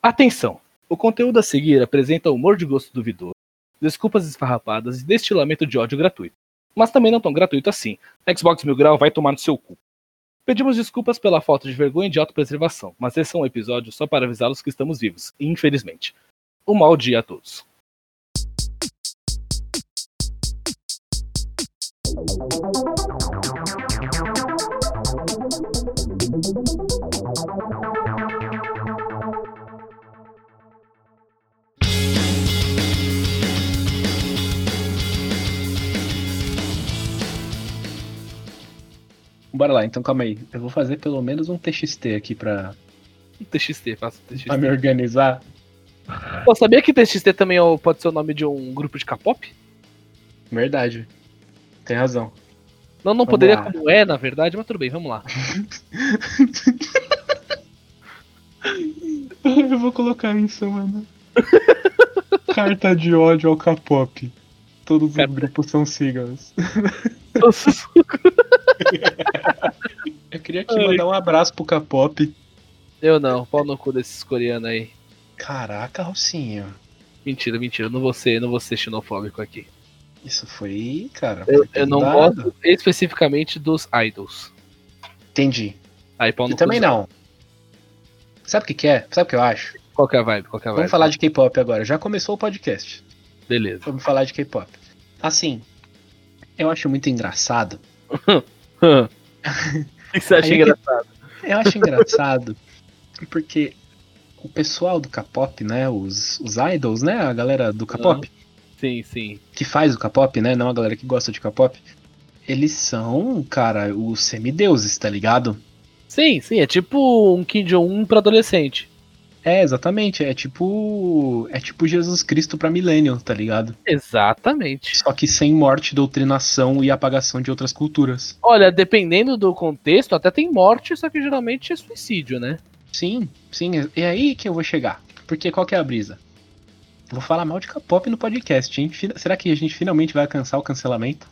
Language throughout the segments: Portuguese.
Atenção! O conteúdo a seguir apresenta humor de gosto duvidoso, desculpas esfarrapadas e destilamento de ódio gratuito. Mas também não tão gratuito assim. Xbox Mil Grau vai tomar no seu cu. Pedimos desculpas pela falta de vergonha e de autopreservação, mas esse é um episódio só para avisá-los que estamos vivos, infelizmente. Um mau dia a todos. Bora lá, então calma aí. Eu vou fazer pelo menos um TXT aqui pra, Um TXT, faça um TXT. pra me organizar. Pô, sabia que TXT também é pode ser o nome de um grupo de K-pop? Verdade. Tem razão. Não, não Vamos poderia lá. como é, na verdade, mas tudo bem, vamos lá. Eu vou colocar isso, mano. Carta de ódio ao K-pop. Todos os Carta- grupos são siglas. Eu queria Ai. mandar um abraço pro K-pop. Eu não, pau no cu desses coreanos aí. Caraca, Rocinho. Mentira, mentira, não vou ser, não vou ser xenofóbico aqui. Isso foi, cara. Eu, foi eu não pesado. gosto especificamente dos idols. Entendi. Aí pau no Eu também cu dos- não. Sabe o que, que é? Sabe o que eu acho? Qual que é a vibe? Qual que é a vibe? Vamos falar de K-pop agora. Já começou o podcast. Beleza. Vamos falar de K-pop. Assim, eu acho muito engraçado. o que você acha Aí engraçado? Eu acho engraçado porque o pessoal do K-pop, né? Os, os idols, né? A galera do K-pop, Sim, sim. que faz o K-pop, né? Não a galera que gosta de K-pop. Eles são, cara, os semideuses, tá ligado? Sim, sim, é tipo um Kim Jong-un pra adolescente. É, exatamente. É tipo. É tipo Jesus Cristo pra millennial, tá ligado? Exatamente. Só que sem morte, doutrinação e apagação de outras culturas. Olha, dependendo do contexto, até tem morte, só que geralmente é suicídio, né? Sim, sim. É aí que eu vou chegar. Porque qual que é a brisa? Vou falar mal de K-pop no podcast, hein? Será que a gente finalmente vai alcançar o cancelamento?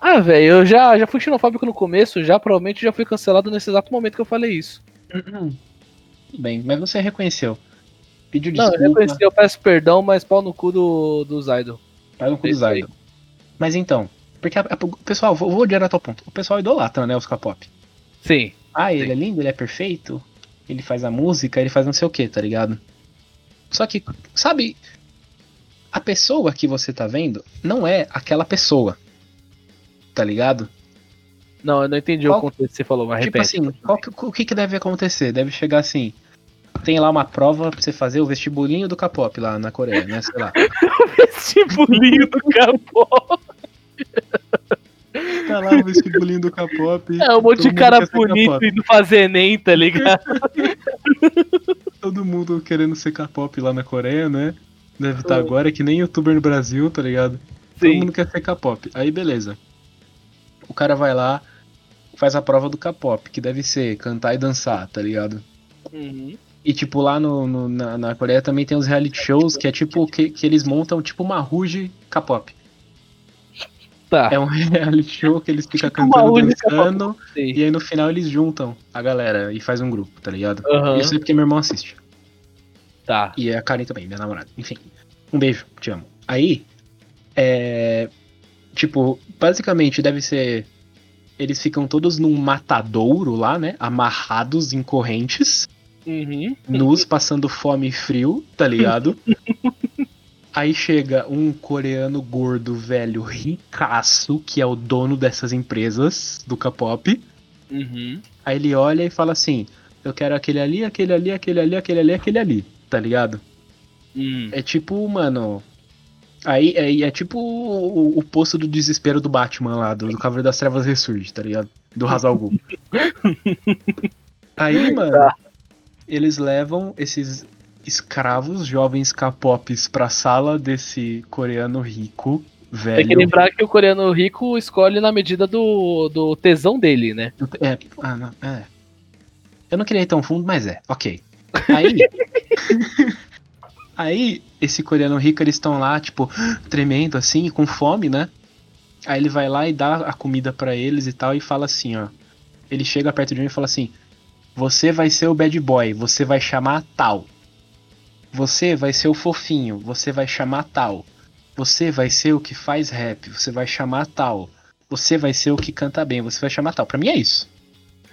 Ah, velho, eu já, já fui xenofóbico no começo, já provavelmente já fui cancelado nesse exato momento que eu falei isso. Tudo bem, mas você reconheceu. Pediu Não, eu desculpa, reconheci, eu peço perdão, mas pau no cu do, dos idol. faz um cu aí. idol. Mas então, porque a- a- o pessoal, vou, vou direto ao ponto. O pessoal idolatra, né, os K-pop. Sim. Ah, ele Sim. é lindo, ele é perfeito, ele faz a música, ele faz não sei o que, tá ligado? Só que, sabe, a pessoa que você tá vendo não é aquela pessoa, tá ligado? Não, eu não entendi Qual- o contexto que você falou, mas tipo repete. assim, qual o que, que deve acontecer? Deve chegar assim, tem lá uma prova pra você fazer o vestibulinho do K-pop lá na Coreia, né, sei lá. Vestibulinho do capô. Tá lá o vestibulinho do K-pop. É um monte todo de cara bonito K-pop. indo fazer Enem, tá ligado? Todo mundo querendo ser K-pop lá na Coreia, né? Deve estar Hum. agora, que nem youtuber no Brasil, tá ligado? Todo Sim. mundo quer ser K-pop. Aí beleza. O cara vai lá, faz a prova do K-pop, que deve ser cantar e dançar, tá ligado? Uhum. E tipo, lá no, no- na, na Coreia também tem os reality shows que é tipo que, que eles montam tipo uma ruge K-pop. Tá. É um reality show que eles ficam Tipo cantando, dançando, e aí no final eles juntam a galera e faz um grupo, tá ligado? Aham. Isso é porque meu irmão assiste. Tá. E a Karen também, minha namorada. Enfim. Um beijo, te amo. Aí, é. Tipo, basicamente deve ser. Eles ficam todos num matadouro lá, né? Amarrados em correntes, Uhum. nus, passando fome e frio, tá ligado? Aí chega um coreano gordo, velho, ricaço, que é o dono dessas empresas do K-pop. Uhum. Aí ele olha e fala assim: Eu quero aquele ali, aquele ali, aquele ali, aquele ali, aquele ali, tá ligado? Hum. É tipo, mano. Aí é, é tipo o, o poço do desespero do Batman lá, do, do Cavaleiro das Trevas Ressurge, tá ligado? Do Hazal Ghul. Aí, mano, eles levam esses escravos, jovens K-pops, pra sala desse coreano rico, Tem que velho. lembrar que o coreano rico escolhe na medida do, do tesão dele, né? É, ah, não, é. Eu não queria ir tão fundo, mas é, ok. Aí. aí, esse coreano rico, eles estão lá, tipo, tremendo assim, com fome, né? Aí ele vai lá e dá a comida pra eles e tal, e fala assim, ó. Ele chega perto de mim e fala assim: Você vai ser o bad boy, você vai chamar tal. Você vai ser o fofinho, você vai chamar tal. Você vai ser o que faz rap, você vai chamar tal. Você vai ser o que canta bem, você vai chamar tal. Pra mim é isso.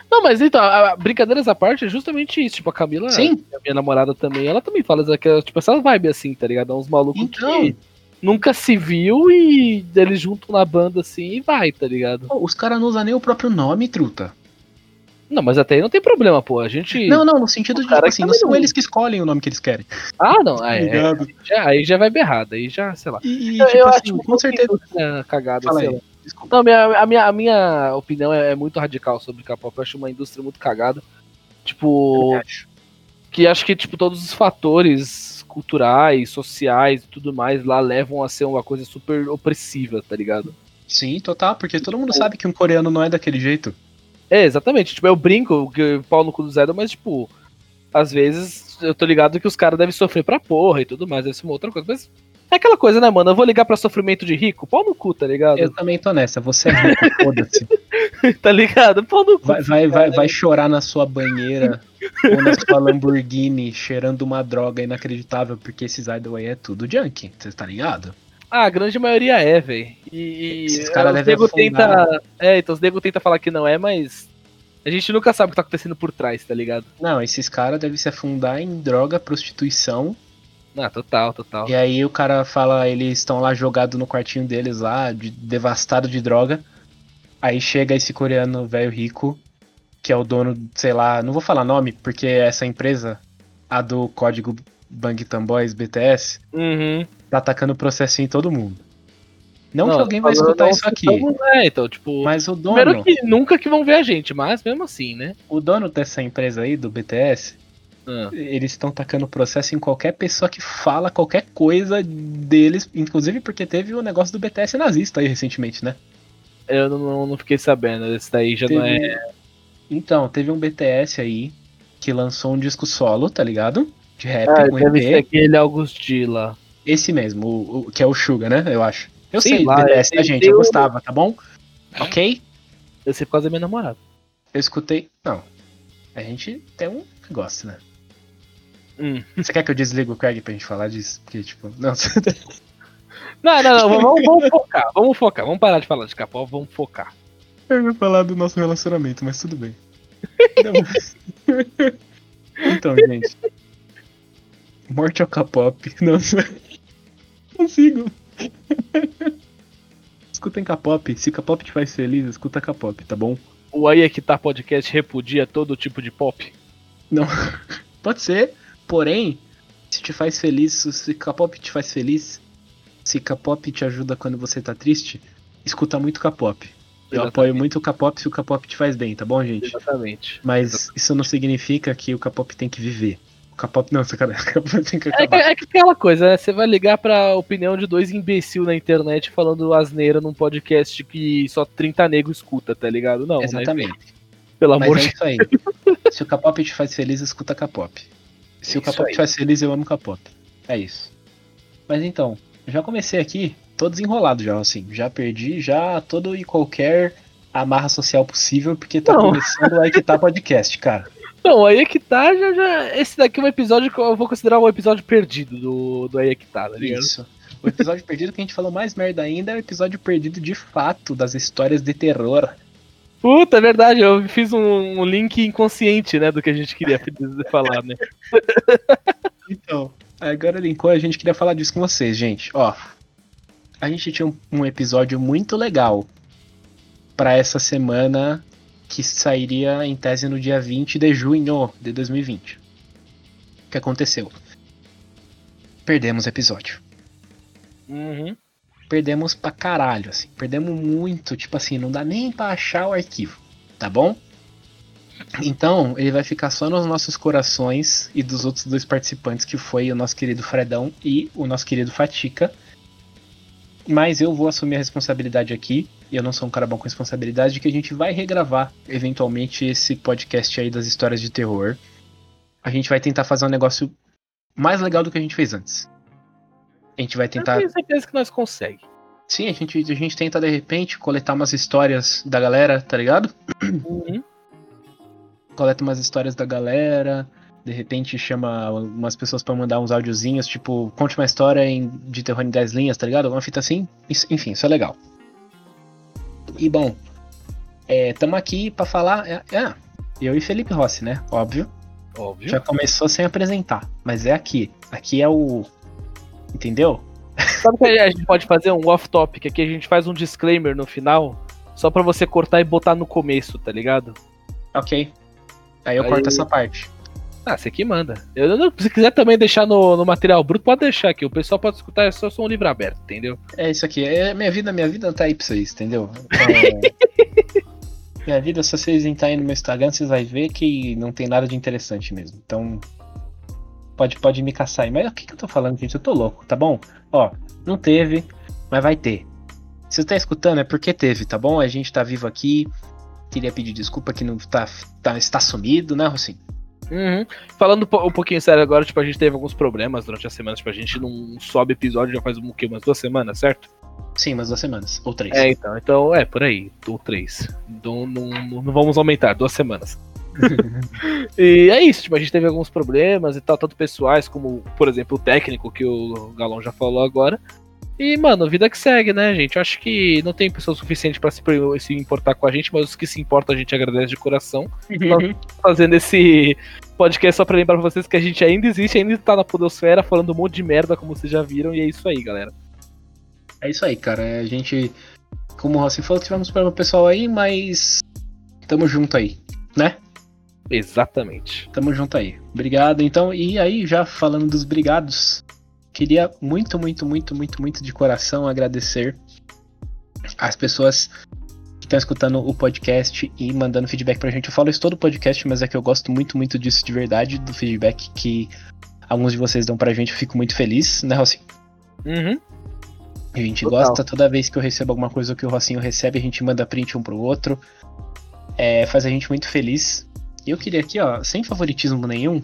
Não, mas então, a, a, brincadeiras à parte é justamente isso. Tipo, a Camila, Sim. a minha namorada também, ela também fala daquela, tipo, essa vibe assim, tá ligado? É Uns malucos Então. que nunca se viu e eles juntam na banda assim e vai, tá ligado? Os caras não usam nem o próprio nome, truta. Não, mas até aí não tem problema, pô. A gente. Não, não, no sentido O de, cara tipo assim, não são não- eles que escolhem o nome que eles querem. Ah, não. É, é, Ligado? já- aí já vai berrado, aí já, sei lá. E, Eu, tipo eu assim, acho com certeza. É, cagada, Fala sei aí. lá. Desculpa. Não, minha, a, minha, a minha opinião é, é muito radical sobre K-pop. Eu acho uma indústria muito cagada. Tipo, que acho que tipo todos os fatores culturais, sociais e tudo mais lá levam a ser uma coisa super opressiva, tá ligado? Sim, total, porque todo mundo sabe que um coreano não é daquele jeito. É, exatamente. Tipo, eu brinco que o pau no cu do Zé, mas tipo, às vezes eu tô ligado que os caras devem sofrer pra porra e tudo mais, deve ser uma outra coisa. Mas é aquela coisa, né, mano? Eu vou ligar pra sofrimento de rico? Pau no cu, tá ligado? Eu também tô nessa, você é rico, foda-se. tá ligado? Pau no cu. Vai, vai, vai, vai chorar na sua banheira ou na sua Lamborghini cheirando uma droga inacreditável, porque esses idol aí é tudo junk, você tá ligado? Ah, a grande maioria é, velho. E, Esses caras os devem tenta. É, então os nego tenta falar que não é, mas. A gente nunca sabe o que tá acontecendo por trás, tá ligado? Não, esses caras devem se afundar em droga, prostituição, Ah, total, total. e aí o cara fala, eles estão lá jogados no quartinho deles lá, de, devastado de droga. Aí chega esse coreano velho rico, que é o dono, sei lá, não vou falar nome, porque essa empresa, a do código Bangtan Boys BTS, Uhum. Tá atacando processo em todo mundo. Não, Não, que alguém vai escutar isso aqui, É, então, tipo. mas o dono, Primeiro que nunca que vão ver a gente, mas mesmo assim, né? o dono dessa empresa aí, do BTS, Ah. eles estão tacando processo em qualquer pessoa que fala qualquer coisa deles, inclusive porque teve o negócio do BTS nazista aí recentemente, né? Eu não, não, fiquei sabendo. Esse daí já não é. Teve- Então, teve um BTS aí que lançou um disco solo, tá ligado? De rap Ah, com deve EP. ser aquele Augustila. Esse mesmo, o, o- que é o Suga, né? Eu acho. Eu Sei sei, lá, BTS, tá, eu- gente? Eu eu- gostava, tá bom? Ok? Eu sei por causa da minha namorada. Eu escutei. Não. A gente tem um que gosta, né? Hum. Você quer que eu desligue o Craig pra gente falar disso? Porque, tipo, não. Não, não, não. Vamos, vamos focar. Vamos focar. Vamos parar de falar de K-pop, vamos focar. Eu ia falar do nosso relacionamento, mas tudo bem. Então, gente. Morte ao K-pop. Não consigo. Escutem K-pop. Se K-pop te faz feliz, escuta K-pop, tá bom? O Aí é que tá podcast repudia todo tipo de pop. Pode ser, porém, se te faz feliz, se K-pop te faz feliz, se K-pop te ajuda quando você tá triste, escuta muito K-pop. Eu Exatamente. apoio muito o K-pop se o K-pop te faz bem, tá bom, gente? Exatamente. Mas isso não significa que o K-pop tem que viver. K-pop não, sacanagem. K-pop tem que É, que- acabar. é que aquela coisa, né? Você vai ligar pra opinião de dois imbecil na internet falando asneira num podcast que só 30 negros escuta, tá ligado? Não, né? Exatamente. Pelo Mas amor é de isso aí. Se o K-pop te faz feliz, escuta K-pop. Se É o K-pop te faz feliz, eu amo K-pop. É isso. Mas então, já comecei aqui, tô desenrolado já, assim. Já perdi já todo e qualquer amarra social possível, porque tá Não. começando aí que tá podcast, cara. Não, aí é que tá, já, já. Esse daqui é um episódio que eu vou considerar um episódio perdido do, do Aí é que tá, tá ligado? Isso. O episódio perdido que a gente falou mais merda ainda é o episódio perdido de fato das histórias de terror. Puta, é verdade, eu fiz um, um link inconsciente, né, do que a gente queria falar, né? Então, agora linkou, a gente queria falar disso com vocês, gente. Ó, a gente tinha um, um episódio muito legal pra essa semana que sairia em tese no dia 20 de junho de 2020. O que aconteceu? Perdemos o episódio. Uhum. Perdemos pra caralho, assim. Perdemos muito, tipo assim, não dá nem pra achar o arquivo, tá bom? Então, ele vai ficar só nos nossos corações e dos outros dois participantes, que foi o nosso querido Fredão e o nosso querido Fatica. Mas eu vou assumir a responsabilidade aqui, e eu não sou um cara bom com responsabilidade, de que a gente vai regravar, eventualmente, esse podcast aí das histórias de terror. A gente vai tentar fazer um negócio mais legal do que a gente fez antes. A gente vai Eu tentar tenho certeza que nós conseguimos. Sim, a gente, a gente tenta de repente coletar umas histórias da galera, tá ligado? Uhum. Coleta umas histórias da galera, De repente chama umas pessoas pra mandar uns áudiozinhos, tipo, conte uma história em, de terror em 10 linhas, tá ligado? Uma fita assim. Isso- enfim, isso é legal. E bom, é, tamo aqui pra falar. É, é, eu e Felipe Rossi, né? Óbvio. Óbvio. Já começou sem apresentar. Mas é aqui. Aqui é o. Entendeu? Sabe que a gente pode fazer? Um off-topic. Aqui a gente faz um disclaimer no final. Só pra você cortar e botar no começo, tá ligado? Ok. Aí eu Aí- corto essa parte. Ah, você que manda. Eu, não- se quiser também deixar no, no material bruto, pode deixar aqui. O pessoal pode escutar, é só um livro aberto, entendeu? É isso aqui. É minha vida, minha vida tá aí pra vocês, entendeu? É, minha vida, se vocês entrarem no meu Instagram, vocês vão ver que não tem nada de interessante mesmo. Então. Pode, pode me caçar aí. Mas o que, que eu tô falando, gente? Eu tô louco, tá bom? Ó, não teve, mas vai ter. Se você tá escutando, é porque teve, tá bom? A gente tá vivo aqui. Queria pedir desculpa que não tá, tá está sumido, né, Rocinho? Uhum. Falando um po- pouquinho sério agora, tipo, a gente teve alguns problemas durante a semana. Tipo, a gente não sobe episódio já faz um, o quê? umas duas semanas, certo? Sim, umas duas semanas. Ou três. É, então. Então, é, por aí. Ou três. Não, não, não- não vamos aumentar, duas semanas. e é isso, tipo, a gente teve alguns problemas e tal, tanto pessoais como, por exemplo, o técnico que o Galão já falou agora. E, mano, vida que segue, né, gente? Eu acho que não tem pessoa suficiente pra se, se importar com a gente, mas os que se importam a gente agradece de coração. Uhum. Fazendo esse podcast só pra lembrar pra vocês que a gente ainda existe, ainda tá na Podosfera falando um monte de merda, como vocês já viram, e é isso aí, galera. É isso aí, cara. A gente, como o Rossi falou, tivemos problema pessoal aí, mas tamo junto aí, né? Exatamente. Tamo junto aí. Obrigado, então. E aí, já falando dos brigados, queria muito, muito, muito, muito, muito de coração agradecer as pessoas que estão escutando o podcast e mandando feedback pra gente. Eu falo isso todo podcast, mas é que eu gosto muito, muito disso de verdade, do feedback que alguns de vocês dão pra gente. Eu fico muito feliz, né, Rossi? Uhum. A gente Total. gosta, toda vez que eu recebo alguma coisa que o Rocinho recebe, a gente manda print um pro outro. É, faz a gente muito feliz. E eu queria aqui, ó, sem favoritismo nenhum,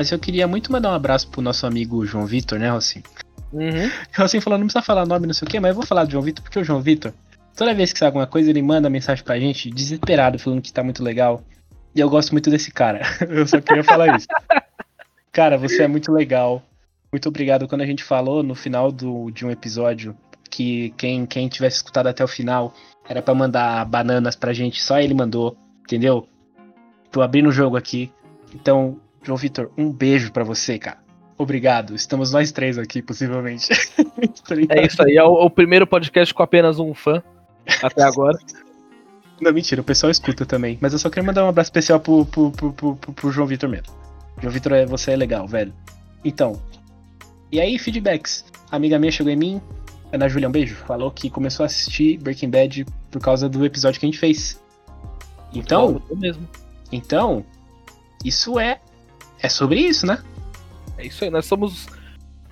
mas eu queria muito mandar um abraço pro nosso amigo João Vitor, né, Rocinho? Uhum. Rocinho falou, não precisa falar nome, não sei o quê, mas eu vou falar do João Vitor, porque o João Vitor, toda vez que sai alguma coisa, ele manda mensagem pra gente, desesperado, falando que tá muito legal. E eu gosto muito desse cara. eu só queria falar isso. Cara, você é muito legal. Muito obrigado. Quando a gente falou no final do, de um episódio que quem, quem tivesse escutado até o final era pra mandar bananas pra gente, só ele mandou, entendeu? Tô abrindo o jogo aqui. Então, João Vitor, um beijo pra você, cara. Obrigado. Estamos nós três aqui, possivelmente. É isso aí, é o, o primeiro podcast com apenas um fã até agora. Não, mentira, o pessoal escuta também. Mas eu só queria mandar um abraço especial pro, pro, pro, pro, pro- João Vitor mesmo. João Vitor, é- você é legal, velho. Então. E aí, feedbacks. A amiga minha chegou em mim, Ana Júlia, um beijo. Falou que começou a assistir Breaking Bad por causa do episódio que a gente fez. Então, mesmo. então, isso é. É sobre isso, né? É isso aí, nós somos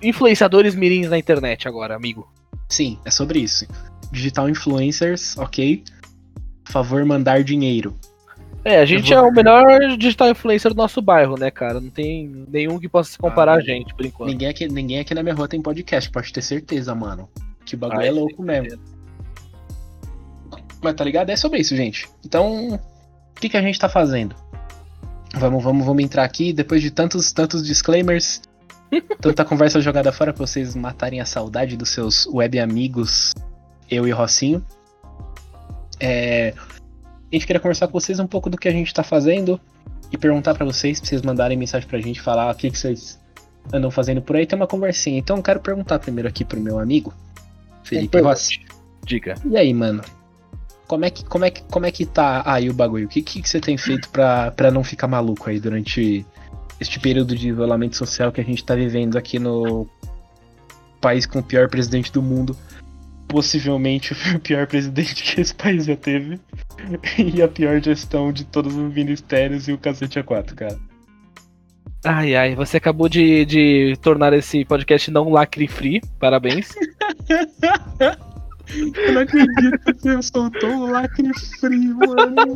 influenciadores mirins na internet agora, amigo. Sim, é sobre isso. Digital influencers, ok? Por favor, mandar dinheiro. É, a gente Eu é vou- o melhor digital influencer do nosso bairro, né, cara? Não tem nenhum que possa se comparar Ah, a gente, por enquanto. Ninguém aqui, ninguém aqui na minha rua tem podcast, pode ter certeza, mano. Que o bagulho Ah, é louco mesmo. Mas tá ligado? É sobre isso, gente. Então, o que, que a gente tá fazendo? Vamos, vamos, vamos entrar aqui, depois de tantos, tantos disclaimers, tanta conversa jogada fora pra vocês matarem a saudade dos seus web amigos, eu e Rocinho. É, a gente queria conversar com vocês um pouco do que a gente tá fazendo e perguntar pra vocês, pra vocês mandarem mensagem pra gente, falar o que, que vocês andam fazendo por aí, tem uma conversinha. Então eu quero perguntar primeiro aqui pro meu amigo, Felipe. Rossi. Diga. E aí, mano? Como é que, como é que, como é que tá aí o bagulho? O que, que, que você tem feito pra, pra não ficar maluco aí durante este período de isolamento social que a gente tá vivendo aqui no país com o pior presidente do mundo? Possivelmente o pior presidente que esse país já teve. E a pior gestão de todos os ministérios e o cacete a quatro, cara. Ai, ai, você acabou de, de tornar esse podcast não lacre free. Parabéns. Eu não acredito que você soltou o lacre frio, mano.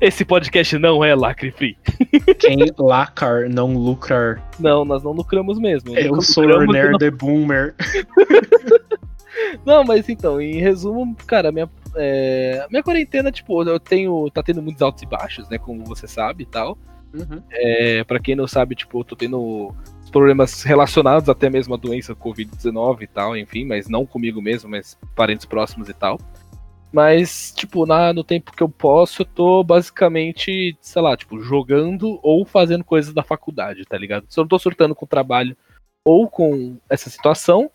Esse podcast não é lacre free. Quem lacar não lucrar. Não, nós não lucramos mesmo. Eu sou o nerd the boomer. Não, mas então, em resumo, cara, minha, é, minha quarentena, tipo, eu tenho. tá tendo muitos altos e baixos, né? Como você sabe e tal. Uhum. É, para quem não sabe, tipo, eu tô tendo problemas relacionados até mesmo à doença Covid-19 e tal, enfim, mas não comigo mesmo, mas parentes próximos e tal. Mas, tipo, na, no tempo que eu posso, eu tô basicamente, sei lá, tipo, jogando ou fazendo coisas da faculdade, tá ligado? Se eu não tô surtando com o trabalho ou com essa situação,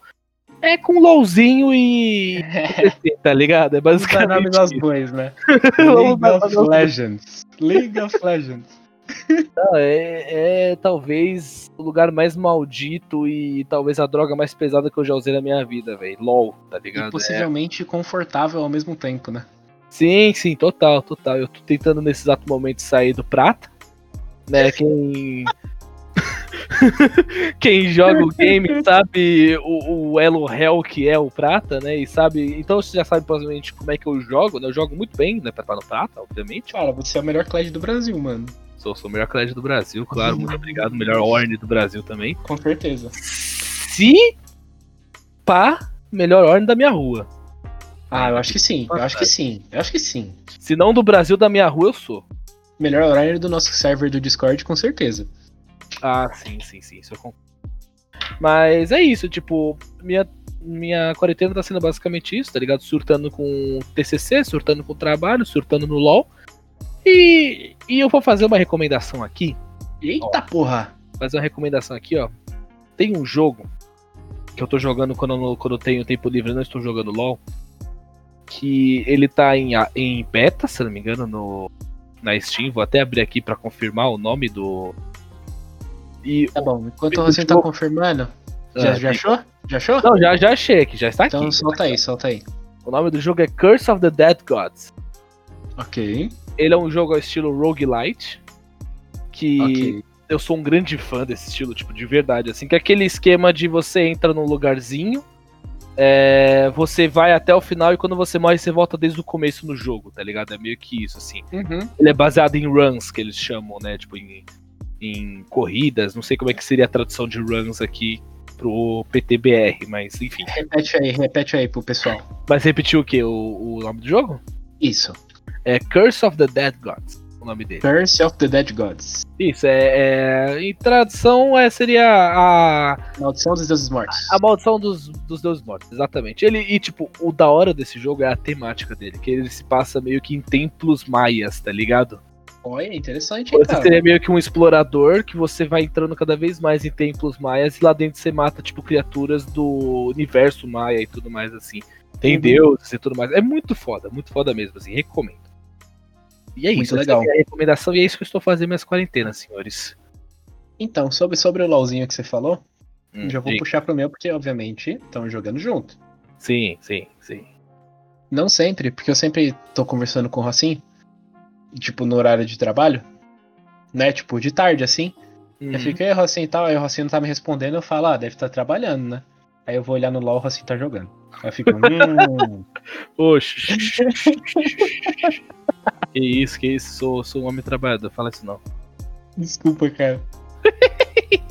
é com LOLzinho e. tá ligado? É basicamente. das bois, né? League of Legends. League of Legends. Não, é, é talvez o lugar mais maldito e talvez a droga mais pesada que eu já usei na minha vida, velho. LOL, tá ligado? E possivelmente confortável ao mesmo tempo, né? Sim, sim, total, total. Eu tô tentando nesse exato momento sair do prata, né? Quem. Quem joga o game sabe o, o elo hell que é o prata, né? E sabe. Então você já sabe provavelmente como é que eu jogo, né? Eu jogo muito bem, né? Pra estar no prata, obviamente. Cara, você é o melhor Clash do Brasil, mano. Sou, sou o melhor colégio do Brasil, claro. Muito obrigado. Melhor Orne do Brasil também. Com certeza. Se pá, melhor Orne da minha rua. Ah, eu acho que sim. Eu acho que sim. Eu acho que sim. Se não do Brasil, da minha rua, eu sou. Melhor horário do nosso server do Discord, com certeza. Ah, sim, sim, sim, isso eu concordo. Mas é isso, tipo, minha, minha quarentena tá sendo basicamente isso, tá ligado? Surtando com TCC, surtando com trabalho, surtando no LoL. E, e eu vou fazer uma recomendação aqui, Eita porra! fazer uma recomendação aqui, ó. Tem um jogo que eu tô jogando quando eu, quando eu tenho tempo livre, eu não estou jogando LoL, que ele tá em, em beta, se eu não me engano, no, na Steam. Vou até abrir aqui pra confirmar o nome do... E Tá bom, enquanto você tá confirmando. Já, Ah, já achou? Já achou? Não, já, já achei aqui, já está aqui. Então solta aí, solta aí. O nome do jogo é Curse of the Dead Gods. Ok. Ele é um jogo ao estilo roguelite, que Ok. eu sou um grande fã desse estilo, tipo, de verdade, assim, que é aquele esquema de você entra num lugarzinho, é, você vai até o final e quando você morre, você volta desde o começo no jogo, tá ligado? É meio que isso, assim. Uhum. Ele é baseado em runs, que eles chamam, né, tipo, em, em corridas, não sei como é que seria a tradução de runs aqui pro PTBR, mas enfim. Repete aí, repete aí pro pessoal. Mas repetiu o que? O, o nome do jogo? Isso. É Curse of the Dead Gods, o nome dele. Curse of the Dead Gods. Isso, é, é- em tradução é, seria a, Maldição dos Deuses Mortos. a maldição dos, dos deuses mortos, exatamente. Ele, e tipo, o da hora desse jogo é a temática dele, que ele se passa meio que em templos maias, tá ligado? Olha, interessante, hein, Você cara. seria meio que um explorador que você vai entrando cada vez mais em templos maias e lá dentro você mata, tipo, criaturas do universo maia e tudo mais assim. Tem Uhum. deuses e tudo mais. É muito foda, muito foda mesmo, assim, recomendo. E é Muito isso, legal. é a recomendação e é isso que eu estou fazendo minhas quarentenas, senhores. Então, sobre, sobre o LOLzinho que você falou, Hum, já vou puxar pro meu, porque, obviamente, estamos jogando junto. Sim, sim, sim. Não sempre, porque eu sempre tô conversando com o Rocinho, tipo, no horário de trabalho, né? Tipo, de tarde, assim. Uhum. Eu fico, ei, Rocinho e tal, aí o Rocinho não tá me respondendo, eu falo, ah, deve estar trabalhando, né? Aí eu vou olhar no LOL, o Rocinho tá jogando. Aí eu fico, hum... Oxe. que isso, que isso, sou, sou um homem trabalhador, fala isso não. Desculpa, cara.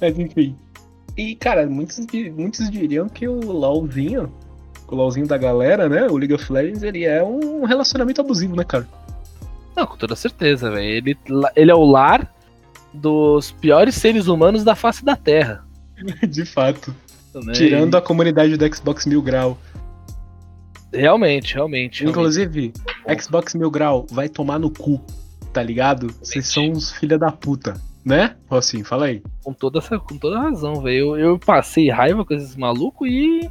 Mas enfim. E, cara, muitos, muitos diriam que o LOLzinho, o LOLzinho da galera, né? O League of Legends, ele é um relacionamento abusivo, né, cara? Não, com toda certeza, velho. Ele, ele é o lar dos piores seres humanos da face da Terra. De fato. né? Tirando a comunidade do Xbox Mil Grau. Realmente, realmente. realmente. Inclusive, Xbox Mil Grau vai tomar no cu, tá ligado? Vocês são uns filha da puta, né? Rocinho, fala aí. Com toda, essa, com toda razão, velho. Eu, eu passei raiva com esses malucos e.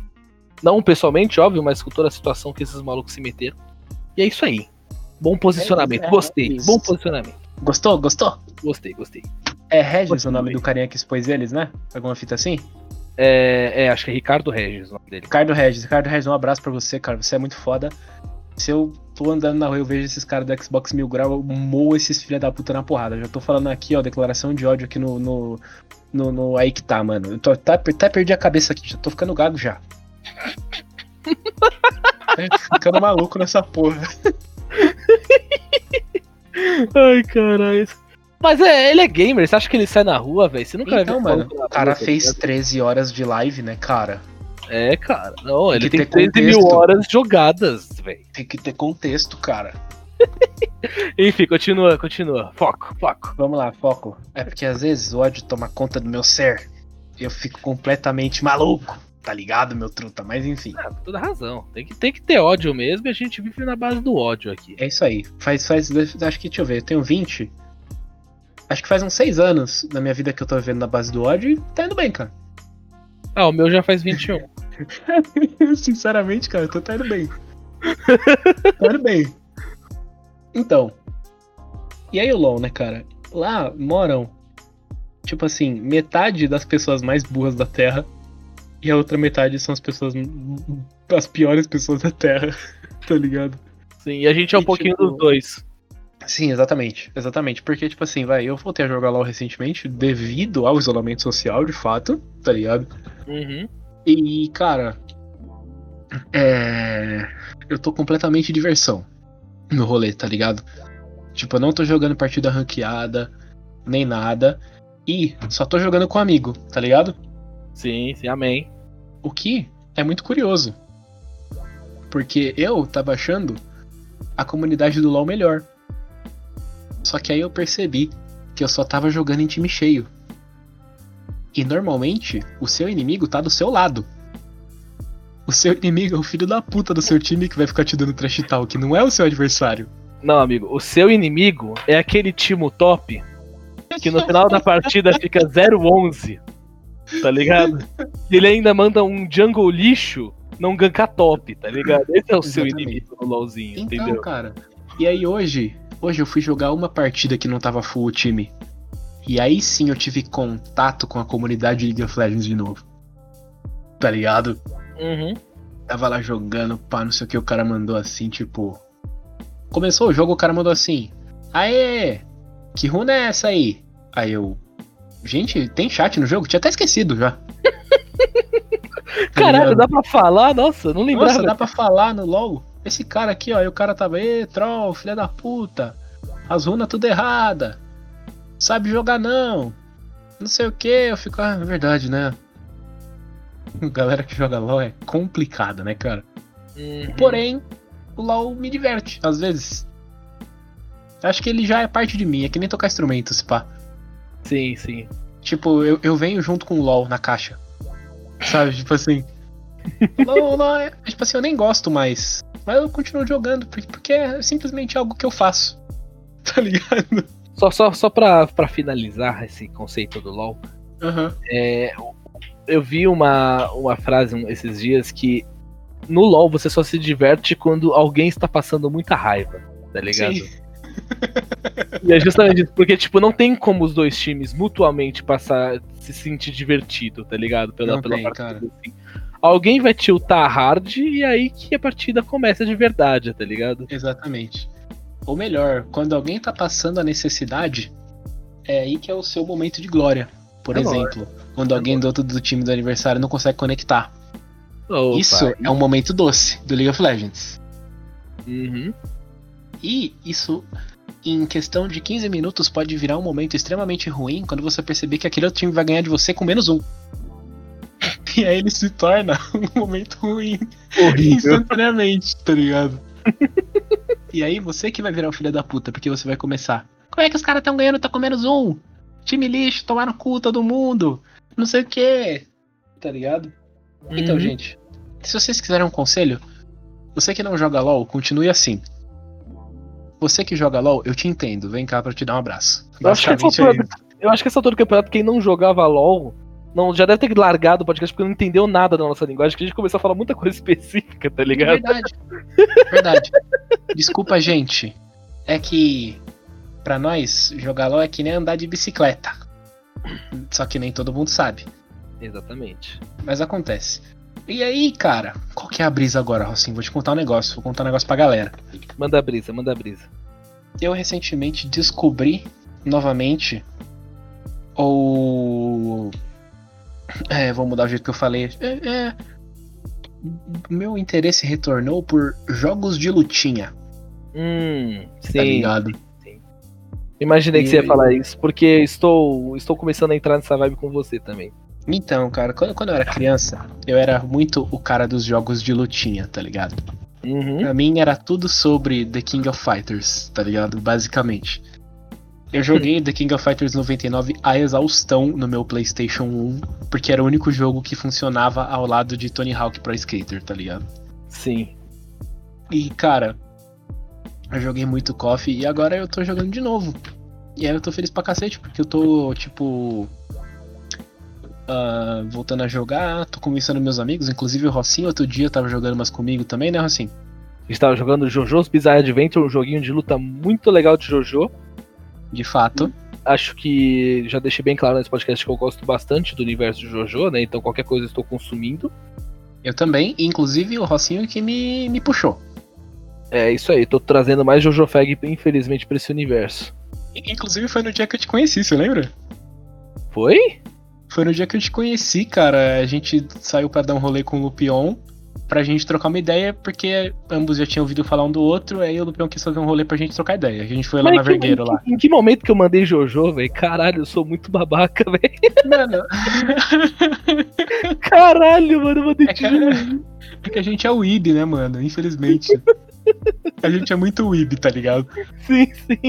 Não pessoalmente, óbvio, mas com toda a situação que esses malucos se meteram. E é isso aí. Bom posicionamento. É, é Gostei. isso. Bom posicionamento. Gostou? Gostou? Gostei, gostei. É Regis o nome do carinha que expôs eles, né? Alguma fita assim? É, é, acho que é Ricardo Regis o nome dele. Ricardo Regis. Ricardo Regis, um abraço pra você, cara. Você é muito foda. Se eu tô andando na rua e eu vejo esses caras do Xbox Mil Grau, eu moo esses filha da puta na porrada. Já tô falando aqui, ó, declaração de ódio aqui no. no, no, no- aí que tá, mano. Eu tô, até, até perdi a cabeça aqui, já tô ficando gago já. É, ficando maluco nessa porra. Ai, caralho. Mas é, ele é gamer, você acha que ele sai na rua, velho? Você nunca vai Então, ver mano, o cara rua, fez ligado? 13 horas de live, né, cara? É, cara. Não, ele que tem ter 13 mil contexto. horas jogadas, velho. Tem que ter contexto, cara. Enfim, continua, continua. Foco, foco. Vamos lá, foco. É porque às vezes o ódio toma conta do meu ser. E eu fico completamente maluco. Tá ligado, meu truta? Mas enfim. Ah, toda razão. Tem que, tem que ter ódio mesmo e a gente vive na base do ódio aqui. É isso aí. Faz, faz. Acho que, deixa eu ver, eu tenho 20. Acho que faz uns 6 anos na minha vida que eu tô vivendo na base do ódio e tá indo bem, cara. Ah, o meu já faz 21. Sinceramente, cara, eu tô tá indo bem. tá indo bem. Então. E aí o LoL, né, cara? Lá moram, tipo assim, metade das pessoas mais burras da Terra e a outra metade são as pessoas. as piores pessoas da Terra, tá ligado? Sim, e a gente é um E, pouquinho tipo, dos dois. Sim, exatamente. Exatamente. Porque, tipo assim, vai, eu voltei a jogar LoL recentemente devido ao isolamento social, de fato, tá ligado? Uhum. E, cara. É. Eu tô completamente diversão no rolê, tá ligado? Tipo, eu não tô jogando partida ranqueada, nem nada. E só tô jogando com amigo, tá ligado? Sim, sim, amém. O que é muito curioso. Porque eu tava achando a comunidade do LoL melhor. Só que aí eu percebi que eu só tava jogando em time cheio. E normalmente o seu inimigo tá do seu lado. O seu inimigo é o filho da puta do seu time que vai ficar te dando trash talk, não é o seu adversário. Não, amigo, o seu inimigo é aquele timo top que no final da partida fica 0-11. Tá ligado? E ele ainda manda um jungle lixo não gankar top, tá ligado? Esse é o seu Exatamente. inimigo no LoLzinho, Então, entendeu? cara. E aí hoje, hoje eu fui jogar uma partida que não tava full o time. E aí sim eu tive contato com a comunidade de League of Legends de novo. Tá ligado? Uhum. Tava lá jogando, pá, não sei o que, o cara mandou assim, tipo. Começou o jogo, o cara mandou assim. Aê! Que runa é essa aí? Aí eu. Gente, tem chat no jogo? Tinha até esquecido já. Tá Caralho, ligado? dá pra falar? Nossa, não lembrava. Nossa, dá pra falar no LoL? Esse cara aqui, ó, e o cara tava, ê, troll, filha da puta. As runas tudo errada. Sabe jogar não. Não sei o que, eu fico, ah, é verdade, né? Galera que joga LoL é complicada, né, cara? Uhum. Porém, o LoL me diverte, às vezes. Acho que ele já é parte de mim, é que nem tocar instrumento, se pá. Sim, sim. Tipo, eu, eu venho junto com o LoL na caixa. Sabe, tipo assim. LoL, LoL é- tipo assim, eu nem gosto mais. Mas eu continuo jogando, porque, é simplesmente algo que eu faço. Tá ligado? Só, só, só pra, pra finalizar esse conceito do LoL, Aham. é, eu vi uma, uma frase esses dias que no LoL você só se diverte quando alguém está passando muita raiva, tá ligado? Sim. E é justamente isso, porque, tipo, não tem como os dois times mutuamente passar, se sentir divertido, tá ligado? Pela, Não pela tem, partida, assim. Alguém vai tiltar hard e aí que a partida começa de verdade, tá ligado? Exatamente. Ou melhor, quando alguém tá passando a necessidade, é aí que é o seu momento de glória. Por É exemplo, quando alguém do outro do time do aniversário não consegue conectar. Opa, Isso é um momento doce do League of Legends. Uhum. E isso, em questão de 15 minutos, pode virar um momento extremamente ruim quando você perceber que aquele outro time vai ganhar de você com menos um. E aí ele se torna um momento ruim instantaneamente, tá ligado? e aí você que vai virar o filho da puta, porque você vai começar. Como é que os caras estão ganhando, tá com menos um? Time lixo, tomar no cu todo mundo. Não sei o que. Tá ligado? Então, Uhum. gente, se vocês quiserem um conselho, você que não joga LOL, continue assim. Você que joga LOL, eu te entendo. Vem cá pra te dar um abraço. Eu acho, que essa é altura, eu acho que essa altura do campeonato, quem não jogava LOL, não, já deve ter largado o podcast porque não entendeu nada da nossa linguagem, que a gente começou a falar muita coisa específica, tá ligado? Verdade. Verdade. Desculpa, gente. É que pra nós, jogar LOL é que nem andar de bicicleta. Só que nem todo mundo sabe. Exatamente. Mas acontece. E aí, cara, qual que é a brisa agora, Rocinho? Vou te contar um negócio. Vou contar um negócio pra galera. Manda a brisa, manda a brisa. Eu recentemente descobri novamente ou é, vou mudar o jeito que eu falei. É, é, meu interesse retornou por jogos de lutinha, Hum, tá sim. ligado? Imaginei que você ia E- falar isso, porque estou, estou começando a entrar nessa vibe com você também. Então, cara, quando, quando eu era criança, eu era muito o cara dos jogos de lutinha, tá ligado? Uhum. Pra mim era tudo sobre The King of Fighters, tá ligado? Basicamente. Eu joguei The King of Fighters 99 a exaustão no meu PlayStation 1, porque era o único jogo que funcionava ao lado de Tony Hawk Pro Skater, tá ligado? Sim. E, cara, eu joguei muito KOF e agora eu tô jogando de novo. E aí eu tô feliz pra cacete, porque eu tô, tipo. ah, voltando a jogar, tô conversando com meus amigos, inclusive o Rocinho outro dia tava jogando mais comigo também, né, Rocinho? Estava jogando JoJo's Bizarre Adventure, um joguinho de luta muito legal de JoJo. De fato. Acho que já deixei bem claro nesse podcast que eu gosto bastante do universo de JoJo, né? Então qualquer coisa eu estou consumindo. Eu também, inclusive o Rocinho que me, me puxou. É isso aí, tô trazendo mais JoJo Fag, infelizmente, pra esse universo. Inclusive foi no dia que eu te conheci, você lembra? Foi? Foi no dia que eu te conheci, cara. A gente saiu pra dar um rolê com o Lupion pra gente trocar uma ideia, porque ambos já tinham ouvido falar um do outro, aí o Lupion quis fazer um rolê pra gente trocar ideia. A gente foi lá Mas na que- Vergueiro em, lá. em que momento que eu mandei JoJo, velho? Caralho, eu sou muito babaca, velho. Mano, Caralho, mano, eu mandei é que, é que a gente é o Weeb, né, mano? Infelizmente. A gente é muito Weeb, tá ligado? Sim, sim.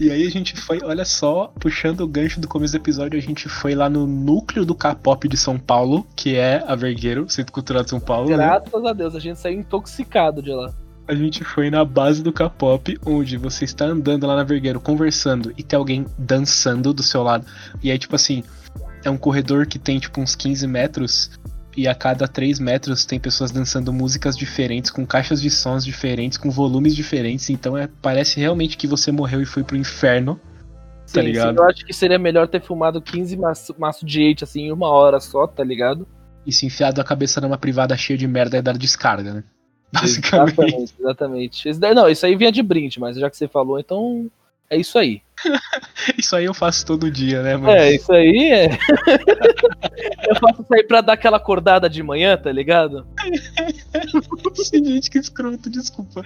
E aí a gente foi, olha só, puxando o gancho do começo do episódio, a gente foi lá no núcleo do K-pop de São Paulo, que é a Vergueiro, Centro Cultural de São Paulo. né? Graças a Deus, a gente saiu intoxicado de lá. A gente foi na base do K-pop, onde você está andando lá na Vergueiro, conversando, e tem alguém dançando do seu lado. E aí, tipo assim, é um corredor que tem, tipo, uns 15 metros, e a cada 3 metros tem pessoas dançando músicas diferentes, com caixas de sons diferentes, com volumes diferentes. Então é, parece realmente que você morreu e foi pro inferno. Sim, ligado? sim, eu acho que seria melhor ter filmado 15 maço, maço de hate assim em uma hora só, tá ligado? E se enfiado a cabeça numa privada cheia de merda e dar descarga, né? Basicamente. Exatamente, exatamente. Daí- não, isso aí vinha de brinde, mas já que você falou, então é isso aí. Isso aí eu faço todo dia, né, mano? É, isso aí é. eu faço isso aí pra dar aquela acordada de manhã, tá ligado? Gente, que escroto, desculpa.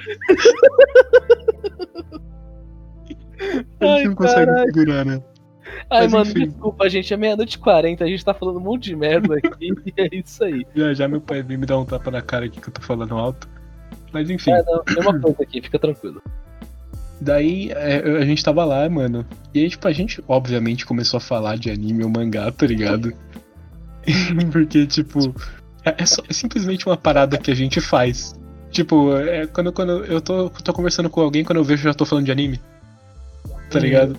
A Ai, gente não consegue segurar, né? Ai, Mas, mano, enfim. desculpa, gente, é meia-noite e 40, a gente tá falando um monte de merda aqui, e é isso aí. Já já meu pai veio me dar um tapa na cara aqui que eu tô falando alto. Mas enfim, É, não, tem uma coisa aqui, fica tranquilo. Daí é, a gente tava lá, mano. E aí, tipo, a gente obviamente começou a falar de anime ou mangá, tá ligado? Porque, tipo, é, é só- é simplesmente uma parada que a gente faz. Tipo, é, quando, quando eu tô, tô conversando com alguém, quando eu vejo, eu já tô falando de anime. Tá Uhum. ligado?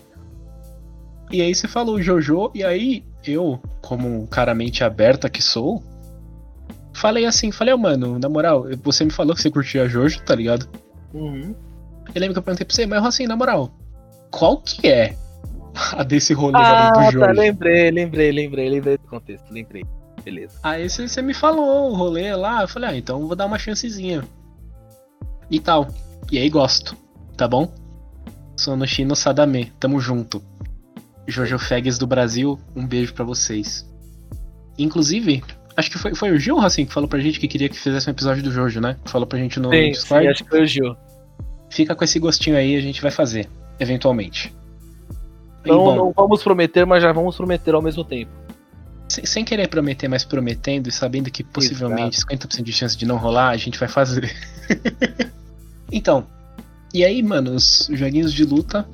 E aí você falou Jojo, e aí eu, como um cara mente aberta que sou, falei assim, falei, ô mano, na moral, você me falou que você curtia Jojo, tá ligado? Uhum. Eu lembro que eu perguntei pra você, mas assim, na moral, qual que é a desse rolê Ah, do Jojo? tá, lembrei, lembrei, lembrei, lembrei do contexto, lembrei. Beleza. Aí você, você me falou o rolê lá, eu falei, ah, então vou dar uma chancezinha. E tal. E aí gosto, tá bom? Sonoshino Sadame, tamo junto. Jojo Fegs do Brasil, um beijo pra vocês. Inclusive, acho que foi, foi o Gil, assim, que falou pra gente que queria que fizesse um episódio do Jojo, né? Falou pra gente no Sim, Discord. sim, acho que foi o Gil. Fica com esse gostinho aí, a gente vai fazer, eventualmente. E, Não, bom, não vamos prometer, mas já vamos prometer ao mesmo tempo. sem, sem querer prometer, mas prometendo e sabendo que possivelmente 50% de chance de não rolar, a gente vai fazer. então, e aí, mano, os joguinhos de luta,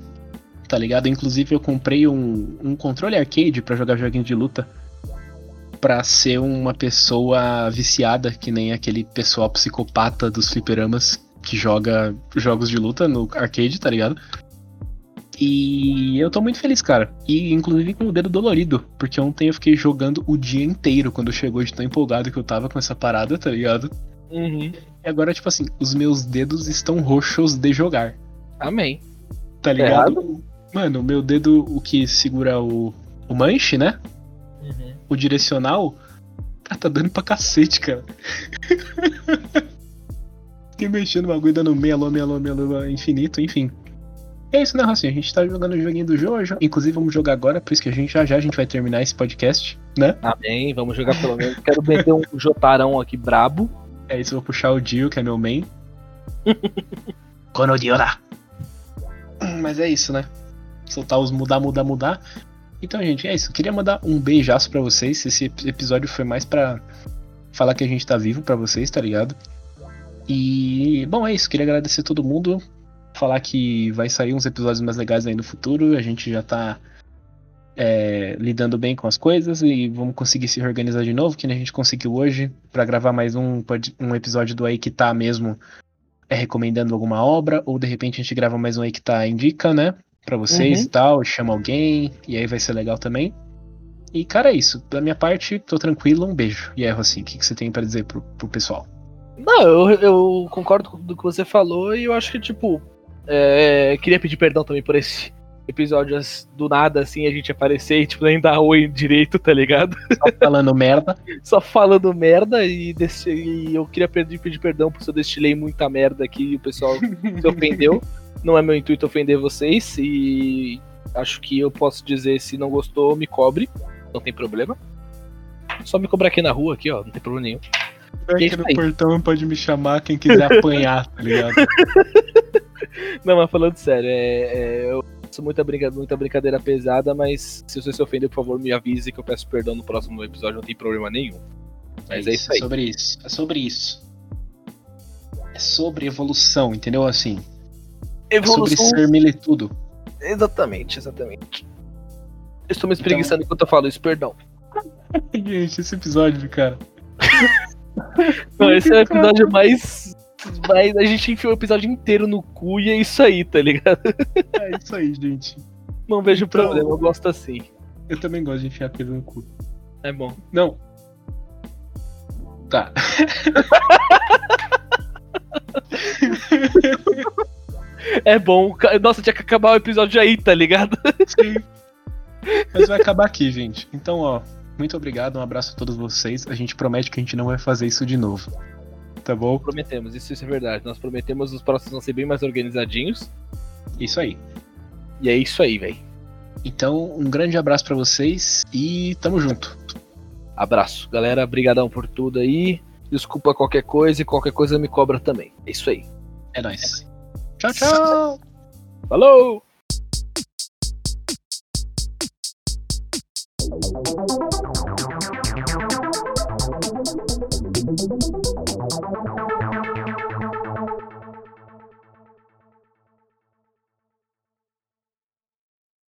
tá ligado? Inclusive eu comprei um, um controle arcade pra jogar joguinhos de luta. Pra ser uma pessoa viciada, que nem aquele pessoal psicopata dos fliperamas que joga jogos de luta no arcade, tá ligado? E eu tô muito feliz, cara. E inclusive com o dedo dolorido, porque ontem eu fiquei jogando o dia inteiro quando chegou de tão empolgado que eu tava com essa parada, tá ligado? Uhum. E agora, tipo assim, os meus dedos estão roxos de jogar, Amém. tá ligado? Mano, o meu dedo, o que segura o, o manche, né? Uhum. O direcional, tá, tá dando pra cacete, cara. Fiquei mexendo no bagulho, dando lua, meia lua, infinito, enfim. É isso, né, Racinho? A gente tá jogando o joguinho do Jojo. Inclusive, vamos jogar agora, por isso que a gente já já a gente vai terminar esse podcast, né? Amém, vamos jogar pelo menos. Quero meter um Jotarão aqui brabo. É isso, vou puxar o Dio, que é meu main. Konodiora! Mas é isso, né? Soltar os mudar, mudar, mudar. Então, gente, é isso. Queria mandar um beijaço pra vocês. Esse ep- episódio foi mais pra falar que a gente tá vivo pra vocês, tá ligado? E, bom, é isso. Queria agradecer a todo mundo. Falar que vai sair uns episódios mais legais aí no futuro. A gente já tá é, lidando bem com as coisas e vamos conseguir se reorganizar de novo, que nem a gente conseguiu hoje, para gravar mais um, um episódio do Aí Que Tá mesmo, é, recomendando alguma obra, ou de repente a gente grava mais um Aí Que Tá Indica, né? Pra vocês uhum. e tal, chama alguém, e aí vai ser legal também. E, cara, é isso. Da minha parte, tô tranquilo, um beijo. E aí, assim, o que, que você tem para dizer pro, pro pessoal? Não, eu, eu concordo com o que você falou e eu acho que, tipo, é, queria pedir perdão também por esse episódios do nada, assim, a gente aparecer e, tipo, nem dar oi direito, tá ligado? Só falando merda. Só falando merda e, desse, e eu queria pedir, pedir perdão por se eu destilei muita merda aqui e o pessoal se ofendeu. Não é meu intuito ofender vocês e acho que eu posso dizer, se não gostou, me cobre, não tem problema. Só me cobrar aqui na rua, aqui, ó, não tem problema nenhum. Aqui no portão pode me chamar quem quiser apanhar, tá ligado? Não, mas falando sério, é, é, eu muita, brinca, muita brincadeira pesada, mas se você se ofender, por favor, me avise que eu peço perdão no próximo episódio, não tem problema nenhum. Mas é, isso, é isso aí. É sobre isso. É sobre isso. É sobre evolução, entendeu? Assim. Evolução. É sobre ser miletudo. Exatamente, exatamente. estou me espreguiçando então... enquanto eu falo isso, perdão. Gente, esse episódio, cara. Não, esse é o episódio mais mas a gente enfiou o episódio inteiro no cu e é isso aí, tá ligado? É isso aí, gente. Não vejo então, problema, eu gosto assim. Eu também gosto de enfiar coisa no cu. É bom. Não. Tá. é bom. Nossa, tinha que acabar o episódio aí, tá ligado? Sim. Mas vai acabar aqui, gente. Então, ó, muito obrigado, um abraço a todos vocês. A gente promete que a gente não vai fazer isso de novo. Tá bom? Prometemos, isso, isso é verdade. Nós prometemos os próximos vão ser bem mais organizadinhos. Isso aí. E é isso aí, velho. Então, um grande abraço para vocês e tamo junto. Abraço. Galera, brigadão por tudo aí. Desculpa qualquer coisa e qualquer coisa me cobra também. É isso aí. É nóis. Tchau, tchau. Falou! Thank you.